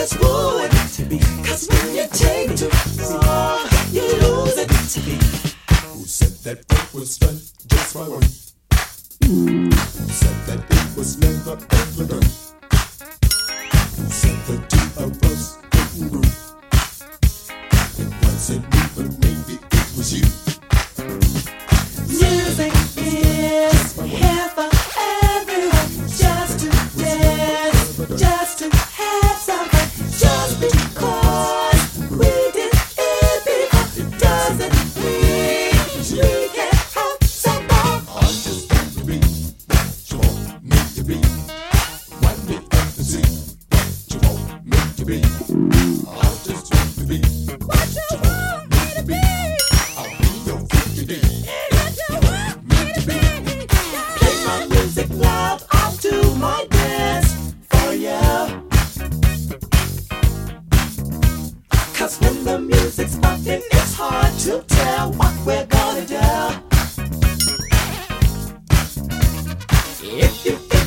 Let's go.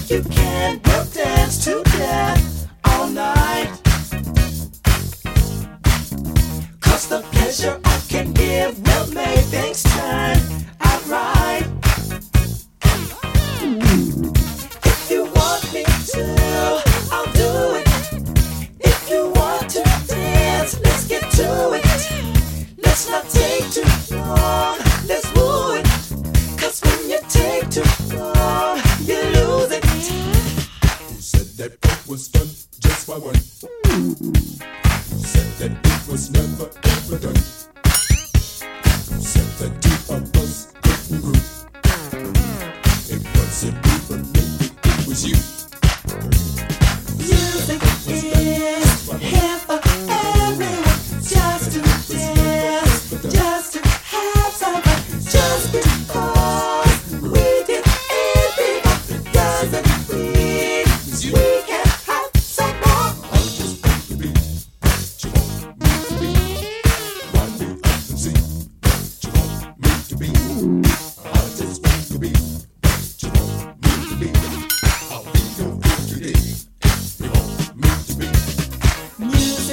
you can, we'll dance to death all the pleasure I can give will make things turn out right.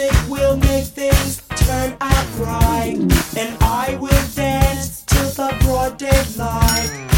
music will make things turn out right, and I will dance till the broad daylight.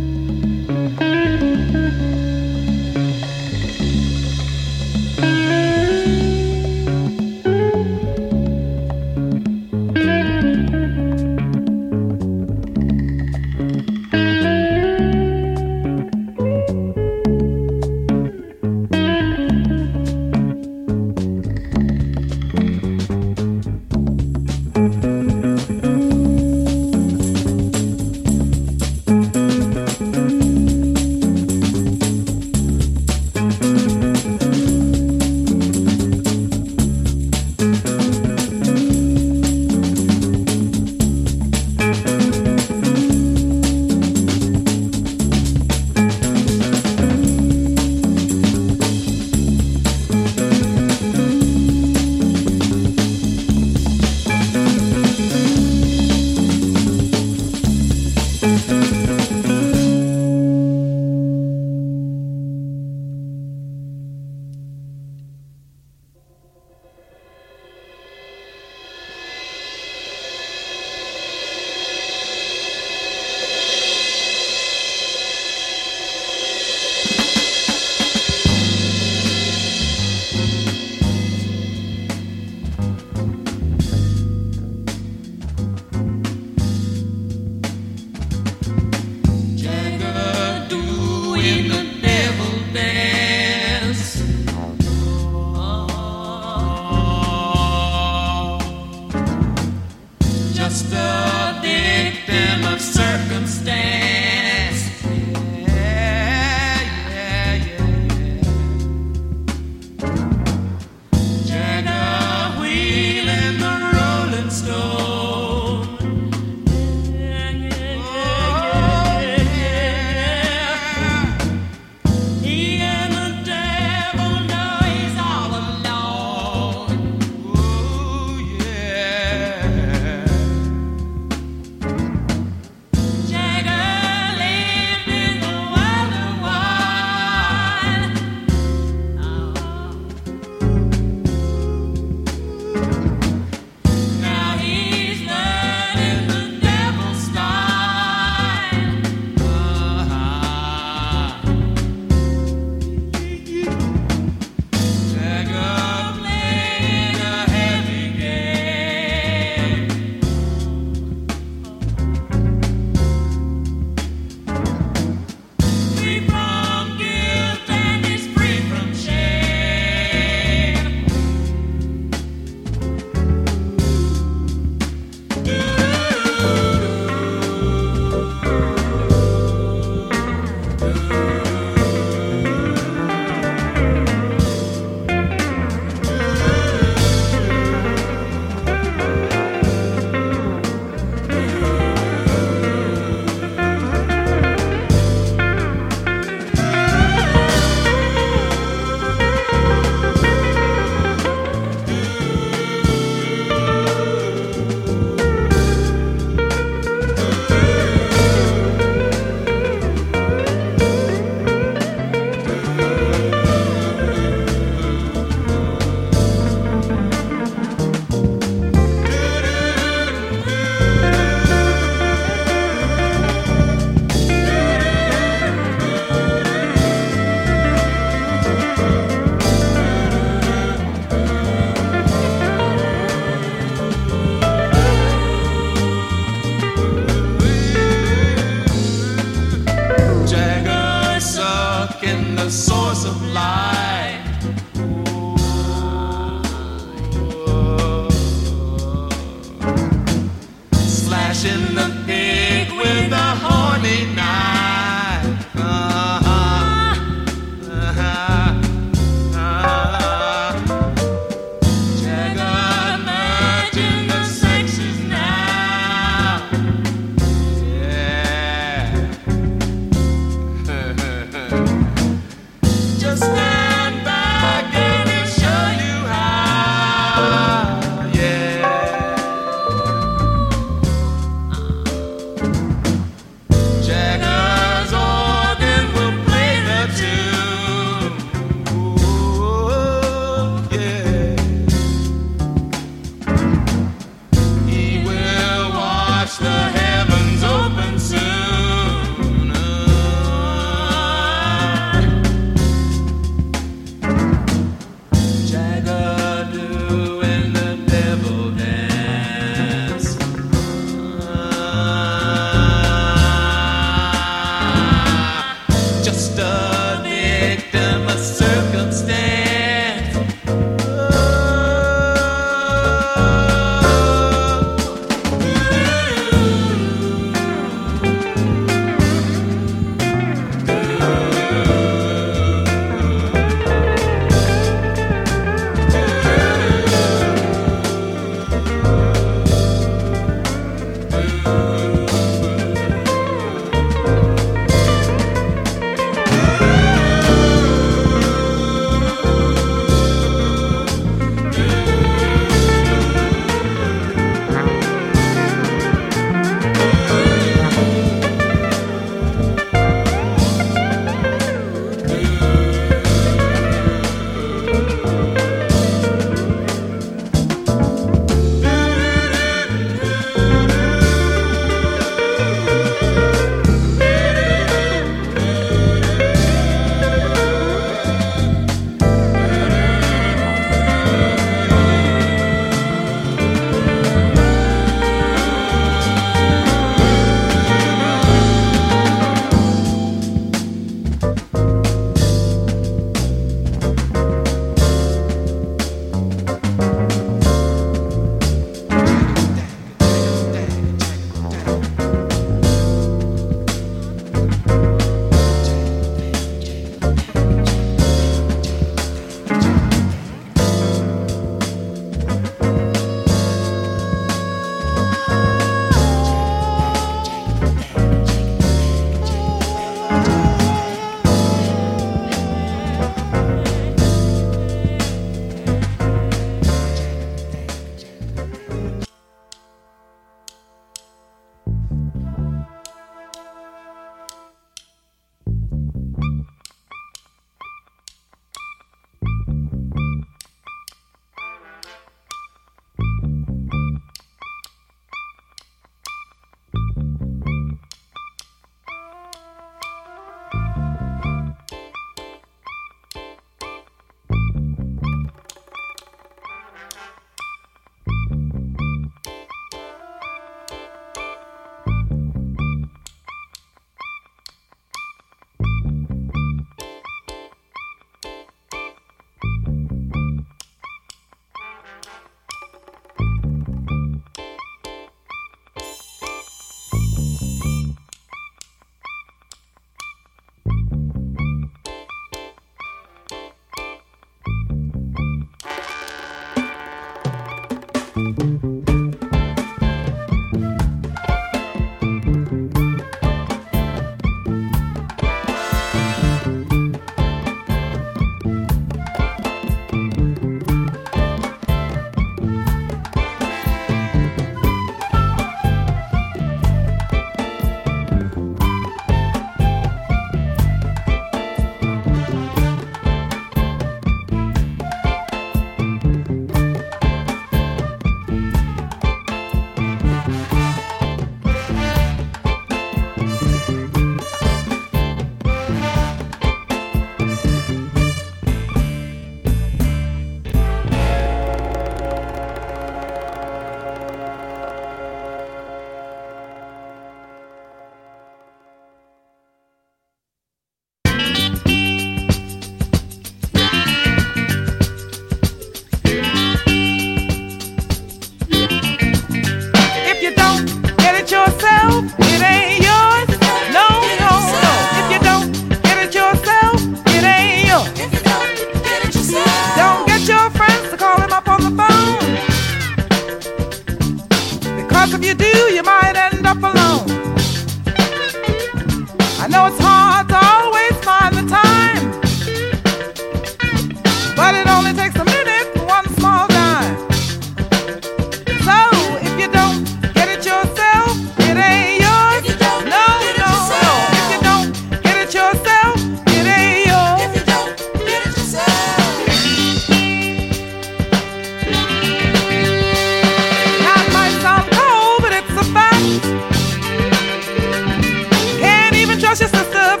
Cause your sister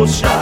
roxa.